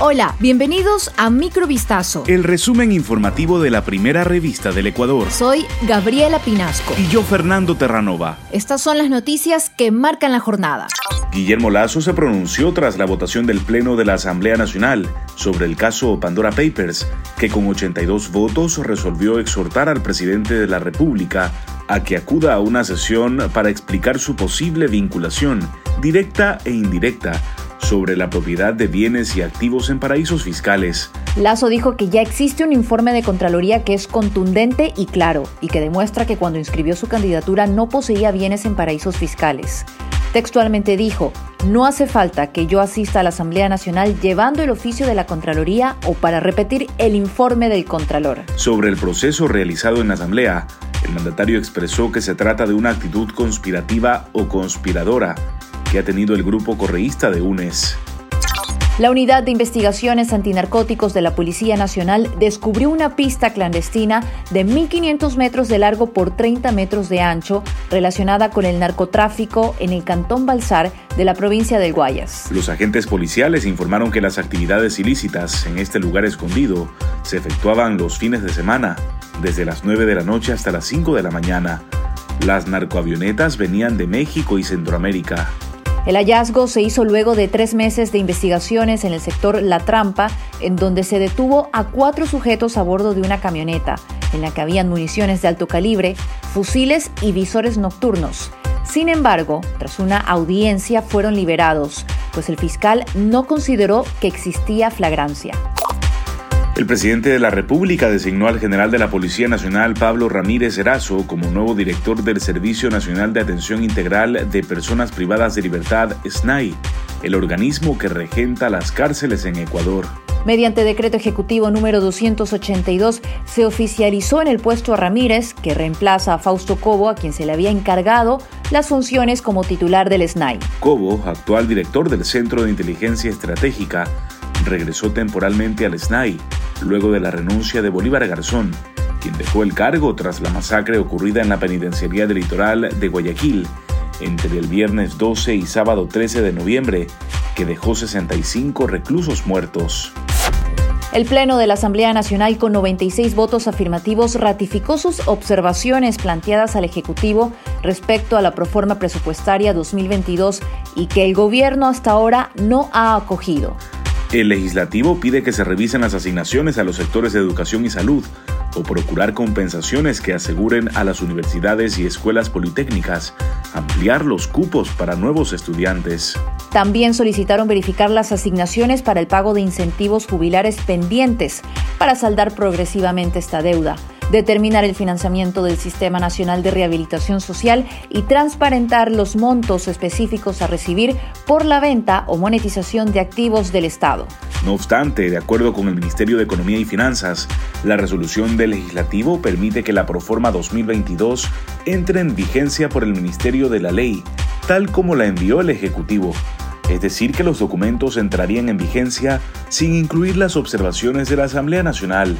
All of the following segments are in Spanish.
Hola, bienvenidos a Microvistazo. El resumen informativo de la primera revista del Ecuador. Soy Gabriela Pinasco. Y yo, Fernando Terranova. Estas son las noticias que marcan la jornada. Guillermo Lazo se pronunció tras la votación del Pleno de la Asamblea Nacional sobre el caso Pandora Papers, que con 82 votos resolvió exhortar al presidente de la República a que acuda a una sesión para explicar su posible vinculación, directa e indirecta, sobre la propiedad de bienes y activos en paraísos fiscales. Lazo dijo que ya existe un informe de Contraloría que es contundente y claro, y que demuestra que cuando inscribió su candidatura no poseía bienes en paraísos fiscales. Textualmente dijo, no hace falta que yo asista a la Asamblea Nacional llevando el oficio de la Contraloría o para repetir el informe del Contralor. Sobre el proceso realizado en la Asamblea, el mandatario expresó que se trata de una actitud conspirativa o conspiradora que ha tenido el grupo correísta de UNES. La Unidad de Investigaciones Antinarcóticos de la Policía Nacional descubrió una pista clandestina de 1.500 metros de largo por 30 metros de ancho relacionada con el narcotráfico en el Cantón Balsar de la provincia del Guayas. Los agentes policiales informaron que las actividades ilícitas en este lugar escondido se efectuaban los fines de semana, desde las 9 de la noche hasta las 5 de la mañana. Las narcoavionetas venían de México y Centroamérica. El hallazgo se hizo luego de tres meses de investigaciones en el sector La Trampa, en donde se detuvo a cuatro sujetos a bordo de una camioneta, en la que habían municiones de alto calibre, fusiles y visores nocturnos. Sin embargo, tras una audiencia fueron liberados, pues el fiscal no consideró que existía flagrancia. El presidente de la República designó al general de la Policía Nacional Pablo Ramírez Erazo como nuevo director del Servicio Nacional de Atención Integral de Personas Privadas de Libertad, SNAI, el organismo que regenta las cárceles en Ecuador. Mediante decreto ejecutivo número 282, se oficializó en el puesto a Ramírez, que reemplaza a Fausto Cobo, a quien se le había encargado las funciones como titular del SNAI. Cobo, actual director del Centro de Inteligencia Estratégica, regresó temporalmente al SNAI luego de la renuncia de Bolívar Garzón, quien dejó el cargo tras la masacre ocurrida en la penitenciaría del litoral de Guayaquil entre el viernes 12 y sábado 13 de noviembre, que dejó 65 reclusos muertos. El Pleno de la Asamblea Nacional con 96 votos afirmativos ratificó sus observaciones planteadas al Ejecutivo respecto a la proforma presupuestaria 2022 y que el gobierno hasta ahora no ha acogido. El legislativo pide que se revisen las asignaciones a los sectores de educación y salud o procurar compensaciones que aseguren a las universidades y escuelas politécnicas ampliar los cupos para nuevos estudiantes. También solicitaron verificar las asignaciones para el pago de incentivos jubilares pendientes para saldar progresivamente esta deuda determinar el financiamiento del Sistema Nacional de Rehabilitación Social y transparentar los montos específicos a recibir por la venta o monetización de activos del Estado. No obstante, de acuerdo con el Ministerio de Economía y Finanzas, la resolución del legislativo permite que la Proforma 2022 entre en vigencia por el Ministerio de la Ley, tal como la envió el Ejecutivo. Es decir, que los documentos entrarían en vigencia sin incluir las observaciones de la Asamblea Nacional.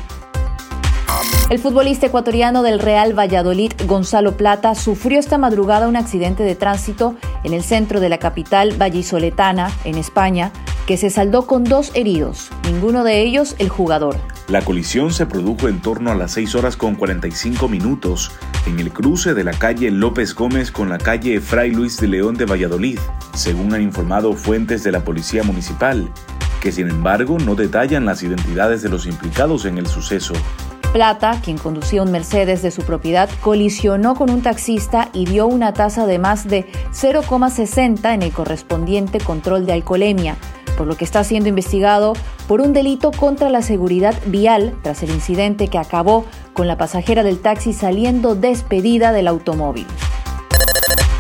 El futbolista ecuatoriano del Real Valladolid, Gonzalo Plata, sufrió esta madrugada un accidente de tránsito en el centro de la capital vallisoletana, en España, que se saldó con dos heridos, ninguno de ellos el jugador. La colisión se produjo en torno a las 6 horas con 45 minutos en el cruce de la calle López Gómez con la calle Fray Luis de León de Valladolid, según han informado fuentes de la Policía Municipal, que sin embargo no detallan las identidades de los implicados en el suceso. Plata, quien conducía un Mercedes de su propiedad, colisionó con un taxista y dio una tasa de más de 0,60 en el correspondiente control de alcoholemia, por lo que está siendo investigado por un delito contra la seguridad vial tras el incidente que acabó con la pasajera del taxi saliendo despedida del automóvil.